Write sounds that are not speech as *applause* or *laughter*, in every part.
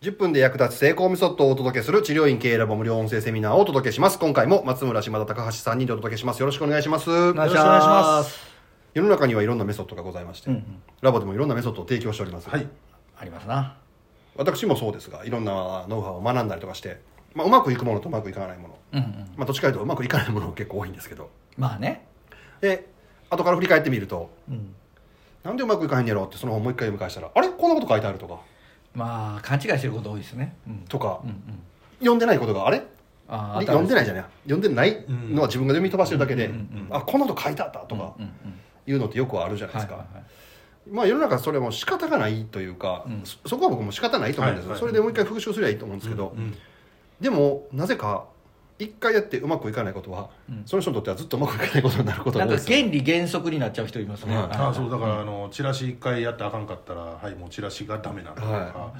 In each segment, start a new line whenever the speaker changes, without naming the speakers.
10分で役立つ成功メソッドをお届けする治療院経営ラボ無料音声セミナーをお届けします。今回も松村島田高橋さんにお届けします。よろしくお願いします。
よろしくお願いし
ま
ますす。
世の中にはいろんなメソッドがございまして、
うんうん
ラボでもいろんなメソッドを提供しております。
はい
ありますな。
私もそうですが、いろんなノウハウを学んだりとかして、まあ、うまくいくものとうまくいかないもの。
うんうん。
まあ、どっちかというとうまくいかないものが結構多いんですけど。
まあね。
で、後から振り返ってみると、
うん。
なんでうまくいかへんやろうってその本もう一回読み返したら、あれ？こんなこと書いてあるとか、
まあ、勘違いしてること多いですね。うん。
とか。
うんうん。
読んでないことがあれ？
あ
読んでないじゃ
ん。
ない読んでないのは自分が読み飛ばしてるだけで、
うんうんうん。うん
あこんなこと書いてあったとか
うんうん。
いうのってよくあるじゃないですか、
はいはいはい。
まあ世の中それも仕方がないというか、
うん。
そそこは僕も仕方ないと思うんですよ、
はいはい。
それでもう一回復習すればいいと思うんですけど、
うん。
でもなぜか一回やってうまくいかないことは、
うん。
その人にとってはずっとうまくいかないことになることが多いですよ。
原理原則になっちゃう人いますね。
あそうだからあのチラシ一回やってあかんかったらはいもうチラシがダメなんだとか、
は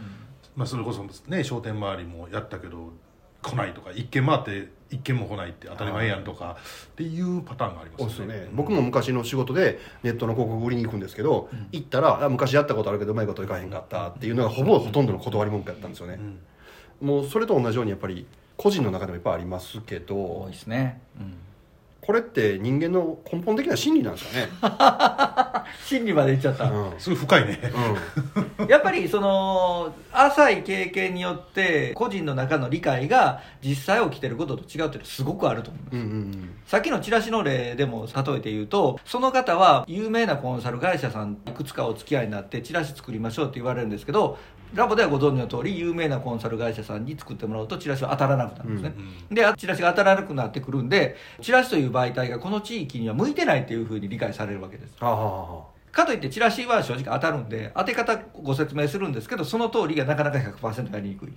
まあ、それこそね商店周りもやったけど来ないとか一軒回って一軒も来ないって当たり前やんとかっていうパターンがあります
ね、
うん。
僕も昔の仕事でネットの広告売りに行くんですけど、行ったらあ昔やったことあるけどうまいこといかへんかったっていうのがほぼほとんどの断り文句やったんですよね。
う、ん。
もうそれと同じようにやっぱり個人の中でもいっぱいありますけ
多
ど
いですね。うん。
これって人間の根本的な心理なんですかね、*laughs*
心理までいっちゃった。
うん
すごい深いね
やっぱりその浅い経験によって個人の中の理解が実際起きてることと違うっていうのはすごくあると思います、
うんうんうん
さっきのチラシの例でも例えて言うとその方は有名なコンサル会社さんいくつかお付き合いになってチラシ作りましょうって言われるんですけどラボではご存知の通り有名なコンサル会社さんに作ってもらうとチラシは当たらなくなるんですね、
うん
でチラシが当たらなくなってくるんでチラシという媒体がこの地域には向いてないっていうふうに理解されるわけです。
はあはあは
かといってチラシは正直当たるんで当て方ご説明するんですけどその通りがなかなか100%やりにくい。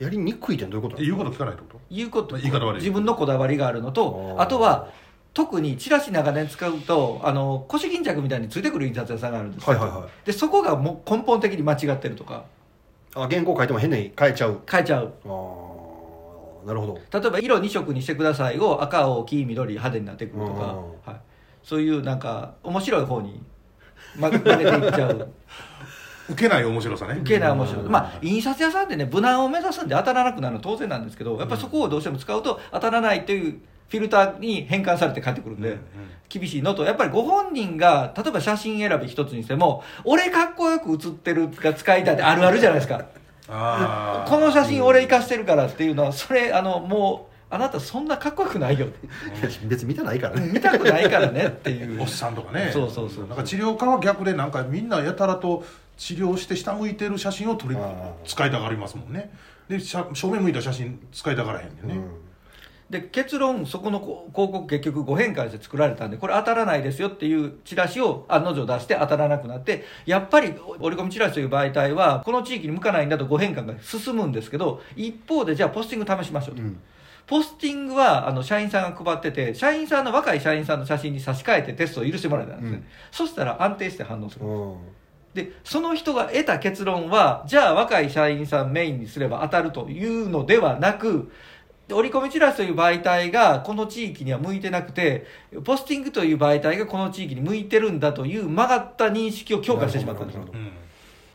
あやりにくいってどういうこと
言うこと聞かないってこと？
いうこと。
言い方悪い。
自分のこだわりがあるのと
あ
とは特にチラシ長年使うとあの腰巾着みたいについてくる印刷屋さんがあるんですよ。
はいはいはい。
でそこがもう根本的に間違ってるとか
かあ原稿書いても変に変えちゃう。
変えちゃう。
ああなるほど。
例えば色2色にしてくださいを赤青黄緑派手になってくるとか、
うん
はい、そういうなんか面白い方にま曲げていっちゃう。*laughs*
受けない面白さね。
受けない面白い、まあ印刷屋さんってね無難を目指すんで当たらなくなるのは当然なんですけどやっぱりそこをどうしても使うと当たらないというフィルターに変換されて返ってくるんで、
うんうん。
厳しいのとやっぱりご本人が例えば写真選び一つにしても俺かっこよく写ってるが使いたいってあるあるじゃないですか。この写真俺生かしてるからっていうのはそれあのもうあなたそんなかっこよくないよ
別に見てないからね。
見たくないからねっていう。
おっさんとかね。
そうそうそう
なんか治療家は逆でなんかみんなやたらと治療して下向いてる写真を撮り使いたがりますもんね。で正面向いた写真使いたがらへんね。ん。ね、
で結論そこのこ広告結局5変換して作られたんでこれ当たらないですよっていうチラシを案の定出して当たらなくなってやっぱり折り込みチラシという媒体はこの地域に向かないんだと5変換が進むんですけど一方でじゃあポスティング試しましょうと、
うん。
ポスティングはあの社員さんが配ってて社員さんの若い社員さんの写真に差し替えてテストを許してもらえたんですね、
うん。
そしたら安定して反応する。
うん。
でその人が得た結論はじゃあ若い社員さんメインにすれば当たるというのではなく折り込みチラシという媒体がこの地域には向いてなくてポスティングという媒体がこの地域に向いてるんだという曲がった認識を強化してしまったんですよ。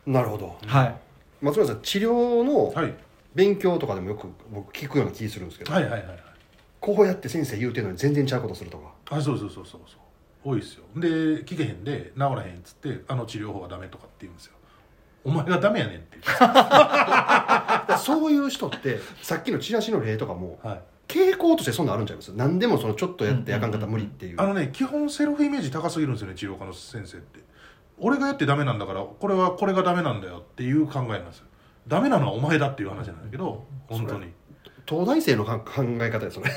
なるほど。
はい。
松村さん治療の
はい。
勉強とかでもよく僕聞くような気するんですけど、
はいはいはいはい。
こうやって先生言うてるのに全然ちゃうことするとか。
あそうそうそうそうそう。多いですよ。で聞けへんで治らへんっつってあの治療法がダメとかって言うんですよ。お前がダメやねんって
からそういう人ってさっきのチラシの例とかも
う、はい、
傾向としてそんなんあるんちゃいます？何でもそのちょっとやってあかんかったら無理っていう、
あのね基本セルフイメージ高すぎるんですよね治療科の先生って。俺がやってダメなんだからこれはこれがダメなんだよっていう考えなんですよ。ダメなのはお前だっていう話なんだけど本当に
東大生のか考え方ですよね。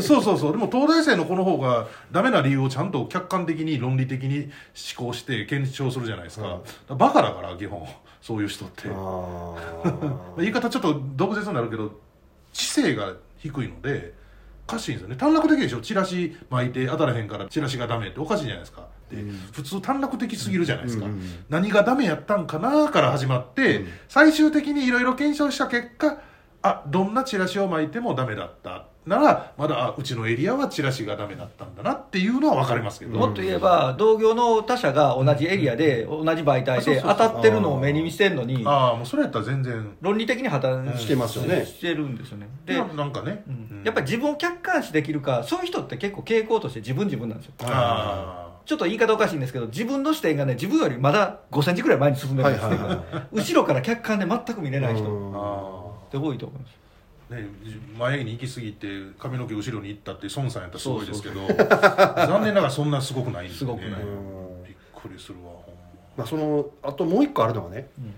そうそうそう。でも東大生の子の方がダメな理由をちゃんと客観的に論理的に思考して検証するじゃないですか,、
うん
バカだから基本。そういう人って。*laughs* 言い方ちょっと毒舌になるけど知性が低いのでおかしいんですよね。短絡的でしょ。チラシ巻いて当たらへんからチラシがダメっておかしいじゃないですか。で、
うん。
普通短絡的すぎるじゃないですか、
うん。うん。うん
何がダメやったんかなから始まって、
うん。
最終的にいろいろ検証した結果あどんなチラシを巻いてもダメだった。ならまだあうちのエリアはチラシがダメだったんだなっていうのは分かりますけど、
もっと言えば同業の他社が同じエリアで同じ媒体で当たってるのを目に見せるのに
ああもうそれやったら全然。
論理的に破綻
してますよね。
してるんですよね。で、
ななんかね、
やっぱり自分を客観視できるかそういう人って結構傾向として自分自分なんですよ。
あ
ちょっと言い方おかしいんですけど自分の視点がね自分よりまだ5センチぐらい前に進んでるんですよ、
はいはいは
後ろから客観で全く見れない人っ
うん
ああ
て多いと思います。
あね前に行き過ぎて髪の毛後ろに行ったって孫さんやったらすごいですけど *laughs* 残念ながらそんなすごくないんです
すごくない。
びっ
うん
くりするわほん
ま。あそのあともう一個あるのはね
うん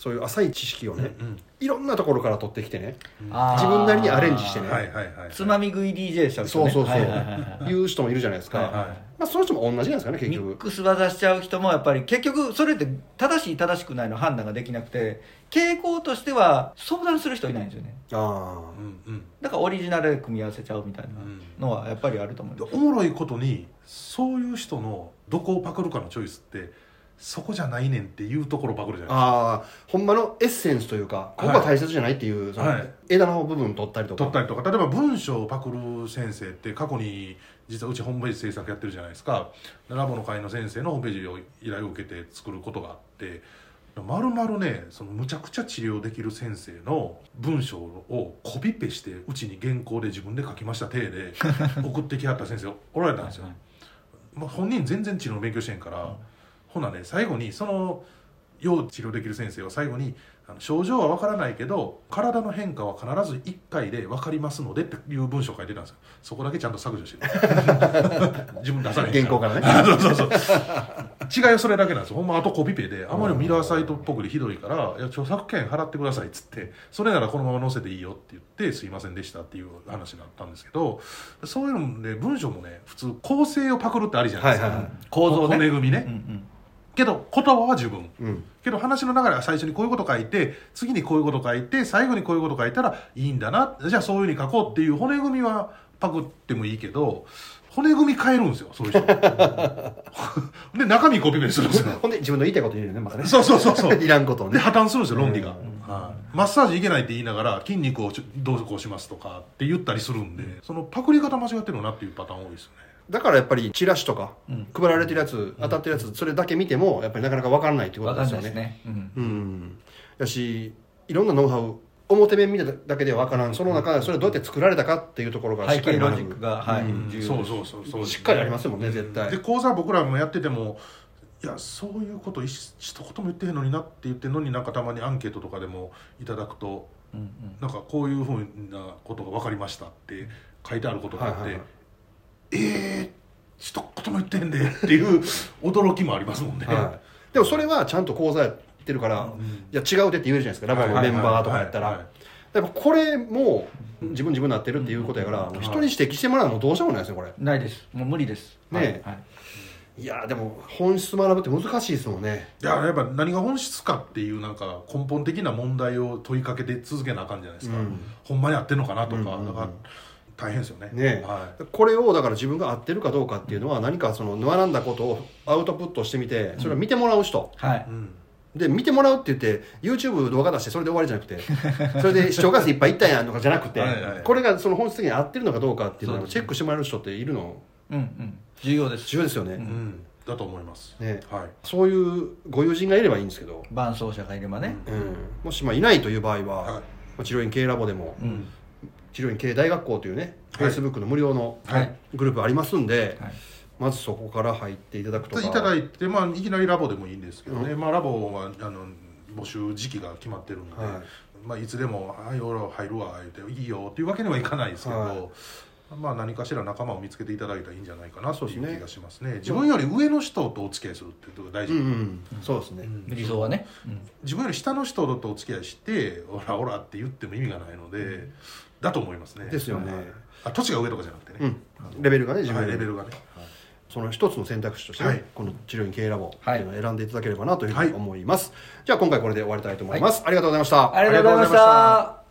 そういう浅い知識を
ま
ね
うん
いろんなところから取ってきてね
あー。
自分なりにアレンジしてね
はいはいはい
つまみ食い DJ した
そうそうそう。
はいはいはいはい。
言う人もいるじゃないですか。
はいはい。
まあその人も同じなんですかね結
ミッ
局
クス技しちゃう人もやっぱり結局それって正しい正しくないの判断ができなくて傾向としては相談する人いないんですよね。
あ
うんうん。
だからオリジナルで組み合わせちゃうみたいなのはやっぱりあると思い
で
ます
おもろいことにそういう人のどこをパクるかのチョイスってそこじゃないねんっていうところをパクるじゃないですか。
ああほんまのエッセンスというかここが大切じゃないっていう
はい。
枝の部分取ったりとか。
取ったりとか。例えば文章をパクる先生って過去に実はうちホームページ制作やってるじゃないですか。でラボの会の先生のホームページを依頼を受けて作ることがあってまるまるねそのむちゃくちゃ治療できる先生の文章をコピペしてうちに原稿で自分で書きました体で送ってきはった先生おられたんですよ、まあ、本人全然治療の勉強してんから、ほなね最後にその要治療できる先生は最後にあの症状は分からないけど体の変化は必ず1回で分かりますのでっていう文章を書いてたんですよ。そこだけちゃんと削除してる。*laughs* 自分出さない
原稿からね。*laughs*
そうそうそう。違いはそれだけなんですよ。ほんまあとコピペであまりにもミラーサイトっぽくでひどいから「いや著作権払ってください」っつってそれならこのまま載せていいよって言って「すいませんでした」っていう話になったんですけどそういうので文章もね普通構成をパクるってありじゃないですか、
はいはいはい。
構造ね。
骨組みね、
うんうん
けど言葉は自分。
うん。
けど話の流れは最初にこういうこと書いて次にこういうこと書いて最後にこういうこと書いたらいいんだな。じゃあそういうふうに書こうっていう骨組みはパクってもいいけど骨組み変えるんですよそういう人。*laughs* で中身コピペするんですよ。
ほんで自分の言いたいこと言うよねまたね。
そうそうそうそう。
いらんことをね。
で破綻するんですよ論理が、
うん。
はい。マッサージいけないって言いながら筋肉をどうぞこうしますとかって言ったりするんでそのパクリ方間違ってるなっていうパターン多いですよね
だからやっぱりチラシとか
うん。
配られてるやつ当たってるやつそれだけ見てもやっぱりなかなか分からないっていうことですよね。
ね、うん。
うん。やしいろんなノウハウ表面見ただけでは分からん。その中でそれどうやって作られたかっていうところがし
背
っかり
ロジックがはい、
そうそうそうそう。
しっかりありますもんね絶対。
で講座僕らもやっててもいやそういうこと一一言も言ってへんのになって言ってんのになんかたまにアンケートとかでもいただくと
うんうん。
なんかこういうふうなことが分かりましたって書いてあることがあって、
はいはいはい
えー、一言も言ってへんでっていう驚きもありますもんね、
はい、でもそれはちゃんと講座やってるから、
うん。
いや違うでって言えるじゃないですか。ラボのメンバーとかやったら。やっぱこれも自分自分になってるっていうことやから、もう人に指摘してもらうのもどうしようもないですねこれ。
ないです。もう無理です。
ねえ。
はいはい。
いやでも本質学ぶって難しいですもんね。
いややっぱ何が本質かっていうなんか根本的な問題を問いかけて続けなあかんじゃないですか、
うん。
ほんまに合ってんのかなとか,、
うんうんうん。
だから大変ですよね。
ね
は
これをだから自分が合ってるかどうかっていうのは何かその学んだことをアウトプットしてみてそれを見てもらう人、
はい。
い、うん。
で見てもらうって言って YouTube 動画出してそれで終わりじゃなくて *laughs* それで視聴回数いっぱいいったんやとかじゃなくて
はいはい。
これがその本質的に合ってるのかどうかっていうのをチェックしてもらえる人っているの。
うんうん。重要です。
重要ですよね、
うん。
うん、だと思います、
ね。
はい。
そういうご友人がいればいいんですけど、
伴走者がいればね。
うん、もしまあいないという場合は、
はい。
まあ治療院系ラボでも、
うん
治療院系大学校というね、
はい。
Facebook の無料の
はい。
グループありますんで、
はい。
まずそこから入っていただくとか。
いただいて、まあ、いきなりラボでもいいんですけどね、まあ、ラボはあの募集時期が決まってるんで、
はい。
いまあ、いつでも「はい俺ら入るわ」言って「いいよ」っていうわけにはいかないですけど、
はい
まあ、何かしら仲間を見つけていただいたらいいんじゃないかなという
そうですね。
気がしますね。自分より上の人とお付き合いするっていうことが大事、
うんうんそうですね、
うん。
理想はね、うん。
自分より下の人とお付き合いして「オラオラ」って言っても意味がないので、だと思いますね。
ですよね。
はい。あ土地が上とかじゃなくてね、
うん。レベルがね自分
はいレベルがね、
その一つの選択肢としてね、
はい。
この治療院経営ラボっていうのを選んでいただければなというふうに
はい。
思います、じゃあ今回これで終わりたいと思います、ありがとうございました。
ありがとうございました